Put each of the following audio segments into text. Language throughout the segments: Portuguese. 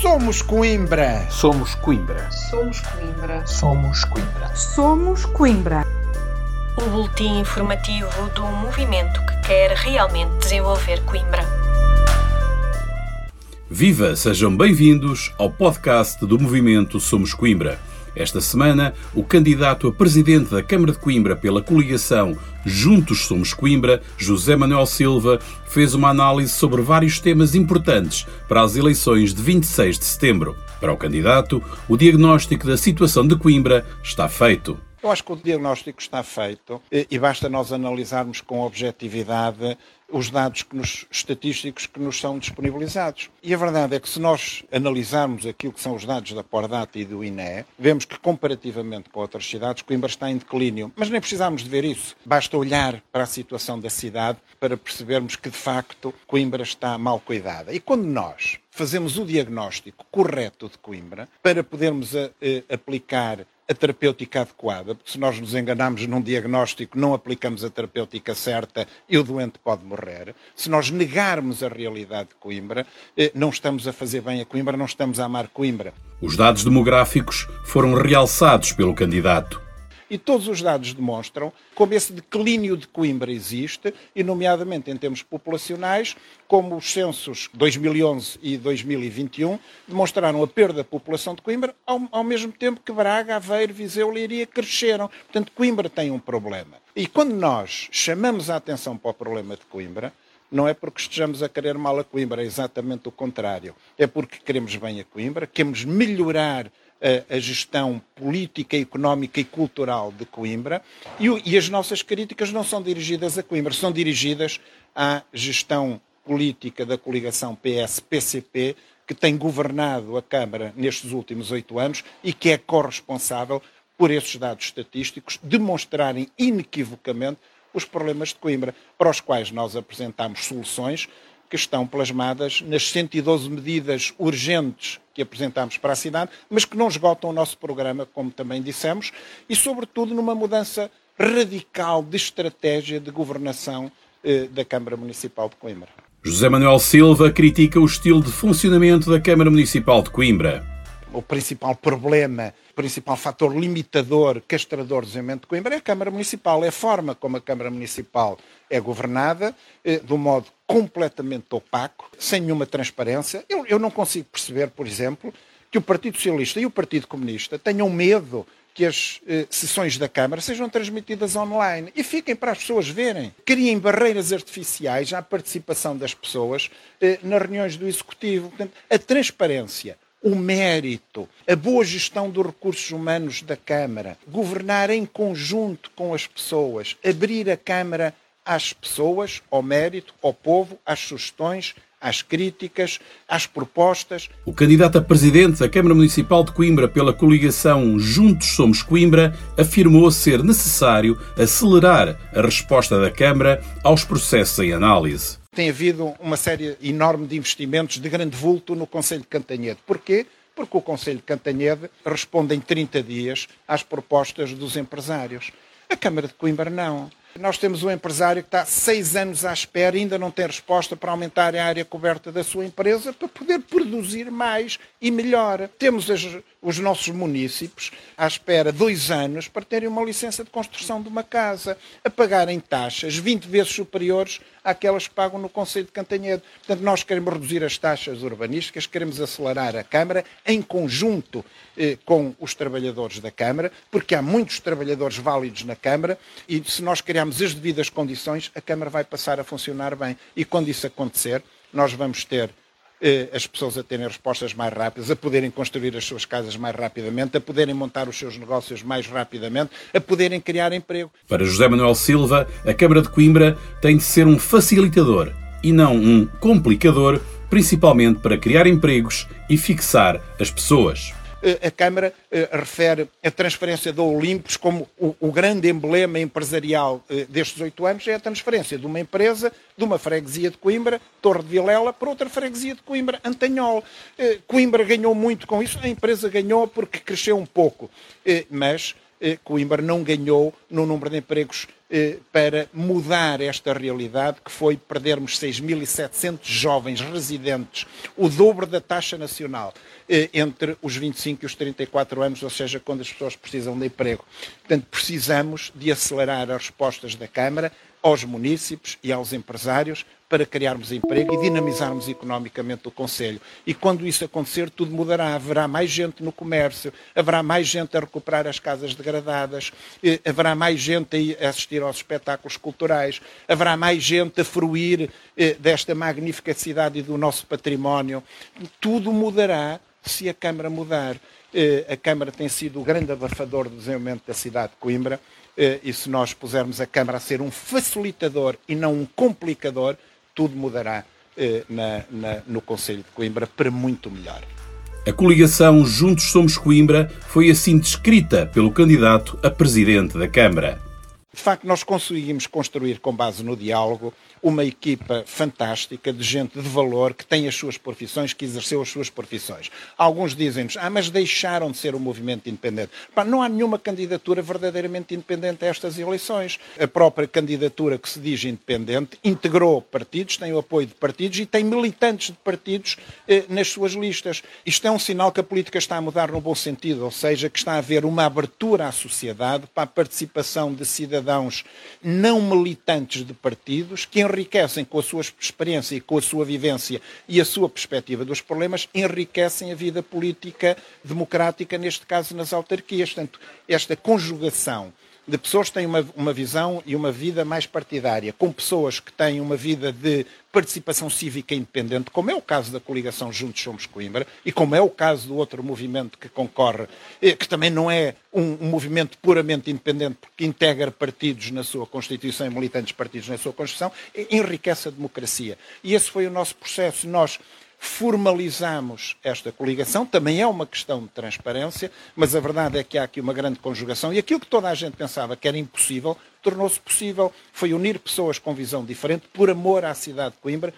Somos Coimbra. Somos Coimbra. Somos Coimbra. Somos Coimbra. Somos Coimbra. O boletim informativo do movimento que quer realmente desenvolver Coimbra. Viva, sejam bem-vindos ao podcast do movimento Somos Coimbra. Esta semana, o candidato a presidente da Câmara de Coimbra pela coligação Juntos Somos Coimbra, José Manuel Silva, fez uma análise sobre vários temas importantes para as eleições de 26 de setembro. Para o candidato, o diagnóstico da situação de Coimbra está feito. Eu acho que o diagnóstico está feito e basta nós analisarmos com objetividade os dados que nos, estatísticos que nos são disponibilizados. E a verdade é que se nós analisarmos aquilo que são os dados da Pordata e do INE, vemos que comparativamente com outras cidades, Coimbra está em declínio. Mas nem precisamos de ver isso. Basta olhar para a situação da cidade para percebermos que, de facto, Coimbra está mal cuidada. E quando nós fazemos o diagnóstico correto de Coimbra, para podermos a, eh, a, aplicar a terapêutica adequada, porque se nós nos enganamos num diagnóstico, não aplicamos a terapêutica certa e o doente pode morrer. Se nós negarmos a realidade de Coimbra, eh, não estamos a fazer bem a Coimbra, não estamos a amar Coimbra. Os dados demográficos foram realçados pelo candidato. E todos os dados demonstram como esse declínio de Coimbra existe, e nomeadamente em termos populacionais, como os censos 2011 e 2021 demonstraram a perda da população de Coimbra, ao, ao mesmo tempo que Braga, Aveiro, Viseu, Leiria cresceram. Portanto, Coimbra tem um problema. E quando nós chamamos a atenção para o problema de Coimbra, não é porque estejamos a querer mal a Coimbra, é exatamente o contrário. É porque queremos bem a Coimbra, queremos melhorar a, gestão política, económica e cultural de Coimbra. E, e as nossas críticas não são dirigidas a Coimbra, são dirigidas à gestão política da coligação PS-PCP, que tem governado a Câmara nestes últimos oito anos e que é corresponsável por esses dados estatísticos demonstrarem inequivocamente os problemas de Coimbra, para os quais nós apresentamos soluções que estão plasmadas nas 112 medidas urgentes que apresentámos para a cidade, mas que não esgotam o nosso programa, como também dissemos, e, sobretudo, numa mudança radical de estratégia de governação eh, da Câmara Municipal de Coimbra. José Manuel Silva critica o estilo de funcionamento da Câmara Municipal de Coimbra. O principal problema, principal fator limitador, castrador do desenvolvimento de Coimbra é a Câmara Municipal, é a forma como a Câmara Municipal é governada, eh, de um modo completamente opaco, sem nenhuma transparência. Eu, eu não consigo perceber, por exemplo, que o Partido Socialista e o Partido Comunista tenham medo que as eh, sessões da Câmara sejam transmitidas online e fiquem para as pessoas verem. Criem barreiras artificiais à participação das pessoas eh, nas reuniões do Executivo. Portanto, a transparência, o mérito, a boa gestão dos recursos humanos da Câmara, governar em conjunto com as pessoas, abrir a Câmara às pessoas, ao mérito, ao povo, às sugestões, às críticas, às propostas. O candidato a presidente da Câmara Municipal de Coimbra pela coligação Juntos Somos Coimbra afirmou ser necessário acelerar a resposta da Câmara aos processos em análise. Tem havido uma série enorme de investimentos de grande vulto no Conselho de Cantanhede. Porquê? Porque o Conselho de Cantanhede responde em 30 dias às propostas dos empresários. A Câmara de Coimbra não. Nós temos um empresário que está seis anos à espera e ainda não tem resposta para aumentar a área coberta da sua empresa para poder produzir mais e melhor. Temos as, os nossos municípios à espera dois anos para terem uma licença de construção de uma casa, a pagarem taxas 20 vezes superiores àquelas que pagam no Conselho de Cantanhede. Portanto, nós queremos reduzir as taxas urbanísticas, queremos acelerar a Câmara em conjunto eh, com os trabalhadores da Câmara, porque há muitos trabalhadores válidos na Câmara e se nós criarmos as devidas condições, a Câmara vai passar a funcionar bem. E quando isso acontecer, nós vamos ter as pessoas a terem respostas mais rápidas, a poderem construir as suas casas mais rapidamente, a poderem montar os seus negócios mais rapidamente, a poderem criar emprego. Para José Manuel Silva, a Câmara de Coimbra tem de ser um facilitador e não um complicador, principalmente para criar empregos e fixar as pessoas. Eh, a Câmara eh, refere a transferência da Olympus como o, o grande emblema empresarial eh, destes oito anos, é a transferência de uma empresa de uma freguesia de Coimbra, Torre de Vilela, para outra freguesia de Coimbra, Antanhol. Coimbra ganhou muito com isso, a empresa ganhou porque cresceu um pouco, mas Coimbra não ganhou no número de empregos para mudar esta realidade, que foi perdermos 6.700 jovens residentes, o dobro da taxa nacional, eh, entre os 25 e os 34 anos, ou seja, quando as pessoas precisam de emprego. Portanto, precisamos de acelerar as respostas da Câmara aos munícipes e aos empresários para criarmos emprego e dinamizarmos economicamente o Conselho. E quando isso acontecer, tudo mudará. Haverá mais gente no comércio, haverá mais gente a recuperar as casas degradadas, eh, haverá mais gente a assistir aos espetáculos culturais, haverá mais gente a fruir eh, desta magnífica cidade e do nosso património. Tudo mudará se a Câmara mudar. Eh, a Câmara tem sido o grande abafador do desenvolvimento da cidade de Coimbra e se nós pusermos a Câmara a ser um facilitador e não um complicador, tudo mudará eh, na, na, no Conselho de Coimbra para muito melhor. A coligação Juntos Somos Coimbra foi assim descrita pelo candidato a presidente da Câmara. De facto, nós conseguimos construir, com base no diálogo, uma equipa fantástica de gente de valor que tem as suas profissões, que exerceu as suas profissões. Alguns dizem-nos, ah, mas deixaram de ser um movimento independente. Pá, não há nenhuma candidatura verdadeiramente independente a estas eleições. A própria candidatura que se diz independente integrou partidos, tem o apoio de partidos e tem militantes de partidos eh, nas suas listas. Isto é um sinal que a política está a mudar no bom sentido, ou seja, que está a haver uma abertura à sociedade para a participação de cidadãos não militantes de partidos que enriquecem com a sua experiência e com a sua vivência e a sua perspectiva dos problemas, enriquecem a vida política democrática, neste caso nas autarquias. Portanto, esta conjugação de pessoas que têm uma, uma visão e uma vida mais partidária, com pessoas que têm uma vida de participação cívica independente, como é o caso da coligação Juntos Somos Coimbra e como é o caso do outro movimento que concorre, eh, que também não é um, um movimento puramente independente, porque integra partidos na sua Constituição e militantes partidos na sua Constituição, enriquece a democracia. E esse foi o nosso processo. Nós formalizamos esta coligação. Também é uma questão de transparência, mas a verdade é que há aqui uma grande conjugação. E aquilo que toda a gente pensava que era impossível, tornou-se possível. Foi unir pessoas com visão diferente por amor à cidade de Coimbra.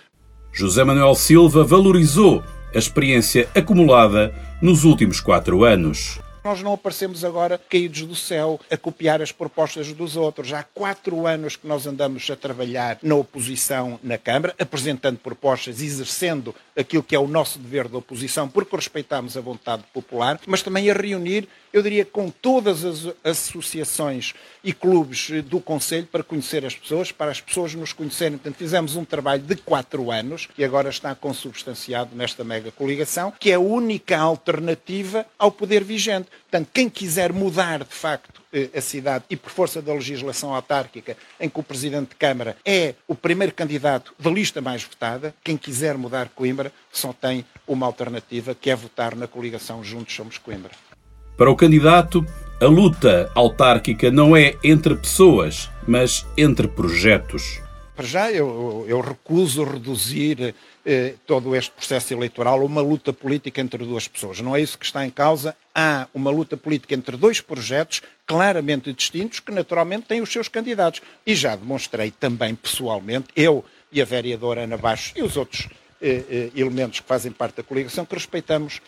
José Manuel Silva valorizou a experiência acumulada nos últimos quatro anos. Nós não aparecemos agora caídos do céu a copiar as propostas dos outros. Há quatro anos que nós andamos a trabalhar na oposição na Câmara, apresentando propostas, exercendo aquilo que é o nosso dever de oposição, porque respeitamos a vontade popular, mas também a reunir, eu diria, com todas as associações e clubes do Conselho para conhecer as pessoas, para as pessoas nos conhecerem. Portanto, fizemos um trabalho de quatro anos e agora está consubstanciado nesta mega coligação, que é a única alternativa ao poder vigente. Portanto, quem quiser mudar de facto eh, a cidade e por força da legislação autárquica, em que o Presidente de Câmara é o primeiro candidato da lista mais votada, quem quiser mudar Coimbra só tem uma alternativa, que é votar na coligação Juntos Somos Coimbra. Para o candidato, a luta autárquica não é entre pessoas, mas entre projetos. Para já, eu, eu recuso reduzir eh, todo este processo eleitoral a uma luta política entre duas pessoas. Não é isso que está em causa. Há uma luta política entre dois projetos claramente distintos que, naturalmente, têm os seus candidatos. E já demonstrei também pessoalmente, eu e a vereadora Ana Baixo e os outros eh, eh, elementos que fazem parte da coligação, que respeitamos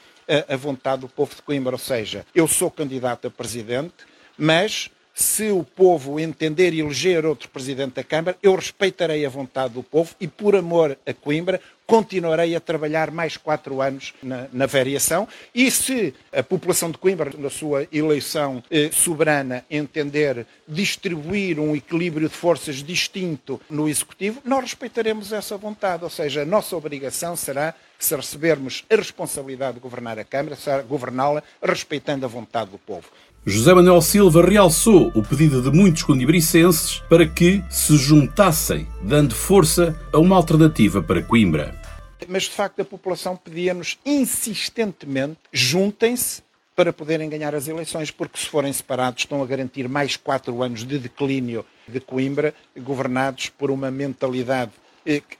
a, vontade do povo de Coimbra. Ou seja, eu sou candidato a presidente, mas se o povo entender e eleger outro presidente da Câmara, eu respeitarei a vontade do povo e, por amor a Coimbra, continuarei a trabalhar mais quatro anos na, na variação. E se a população de Coimbra, na sua eleição eh, soberana, entender distribuir um equilíbrio de forças distinto no Executivo, nós respeitaremos essa vontade. Ou seja, a nossa obrigação será se recebermos a responsabilidade de governar a Câmara, governá-la respeitando a vontade do povo. José Manuel Silva realçou o pedido de muitos condibricenses para que se juntassem, dando força a uma alternativa para Coimbra. Mas de facto a população pedia-nos insistentemente: juntem-se para poderem ganhar as eleições, porque se forem separados estão a garantir mais quatro anos de declínio de Coimbra, governados por uma mentalidade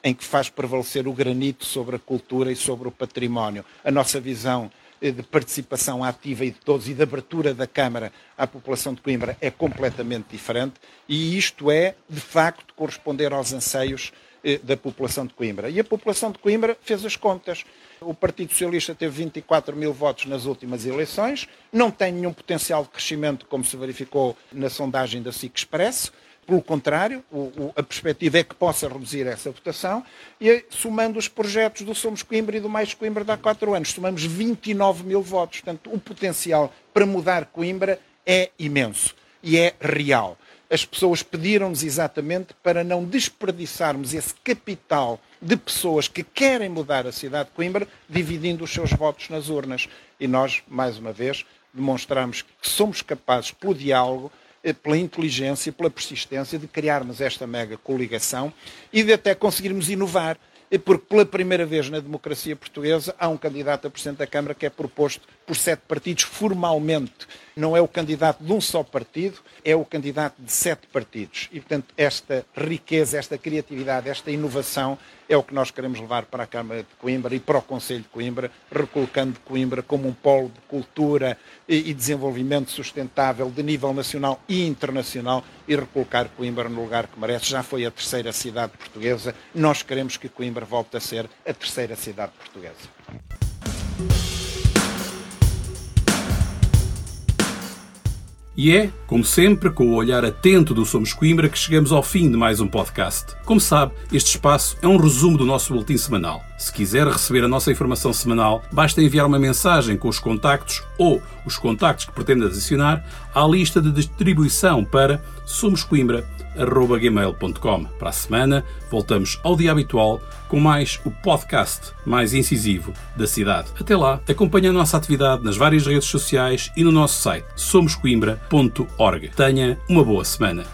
em que faz prevalecer o granito sobre a cultura e sobre o património. A nossa visão eh, de participação ativa e de todos e de abertura da Câmara à população de Coimbra é completamente diferente e isto é, de facto, corresponder aos anseios eh, da população de Coimbra. E a população de Coimbra fez as contas. O Partido Socialista teve 24 mil votos nas últimas eleições, não tem nenhum potencial de crescimento, como se verificou na sondagem da SIC Expresso, Pelo contrário, o, o, a perspectiva é que possa reduzir essa votação e somando os projetos do Somos Coimbra e do Mais Coimbra de há quatro anos, somamos 29 mil votos. Portanto, o potencial para mudar Coimbra é imenso e é real. As pessoas pediram-nos exatamente para não desperdiçarmos esse capital de pessoas que querem mudar a cidade de Coimbra, dividindo os seus votos nas urnas. E nós, mais uma vez, demonstramos que somos capazes, pelo diálogo, pela inteligência pela persistência, de criarmos esta mega coligação e de até conseguirmos inovar. Porque pela primeira vez na democracia portuguesa há um candidato a Presidente da Câmara que é proposto por sete partidos formalmente. Não é o candidato de um só partido, é o candidato de sete partidos. E, portanto, esta riqueza, esta criatividade, esta inovação é o que nós queremos levar para a Câmara de Coimbra e para o Conselho de Coimbra, recolocando Coimbra como um polo de cultura e desenvolvimento sustentável de nível nacional e internacional e recolocar Coimbra no lugar que merece. Já foi a terceira cidade portuguesa, nós queremos que Coimbra volte a ser a terceira cidade portuguesa. E é, como sempre, com o olhar atento do Somos Coimbra que chegamos ao fim de mais um podcast. Como sabe, este espaço é um resumo do nosso boletim semanal. Se quiser receber a nossa informação semanal, basta enviar uma mensagem com os contactos ou os contactos que pretende adicionar à lista de distribuição para somoscoimbra.gmail.com. Para a semana, voltamos ao dia habitual com mais o podcast mais incisivo da cidade. Até lá, acompanhe a nossa atividade nas várias redes sociais e no nosso site somoscoimbra.org. Tenha uma boa semana.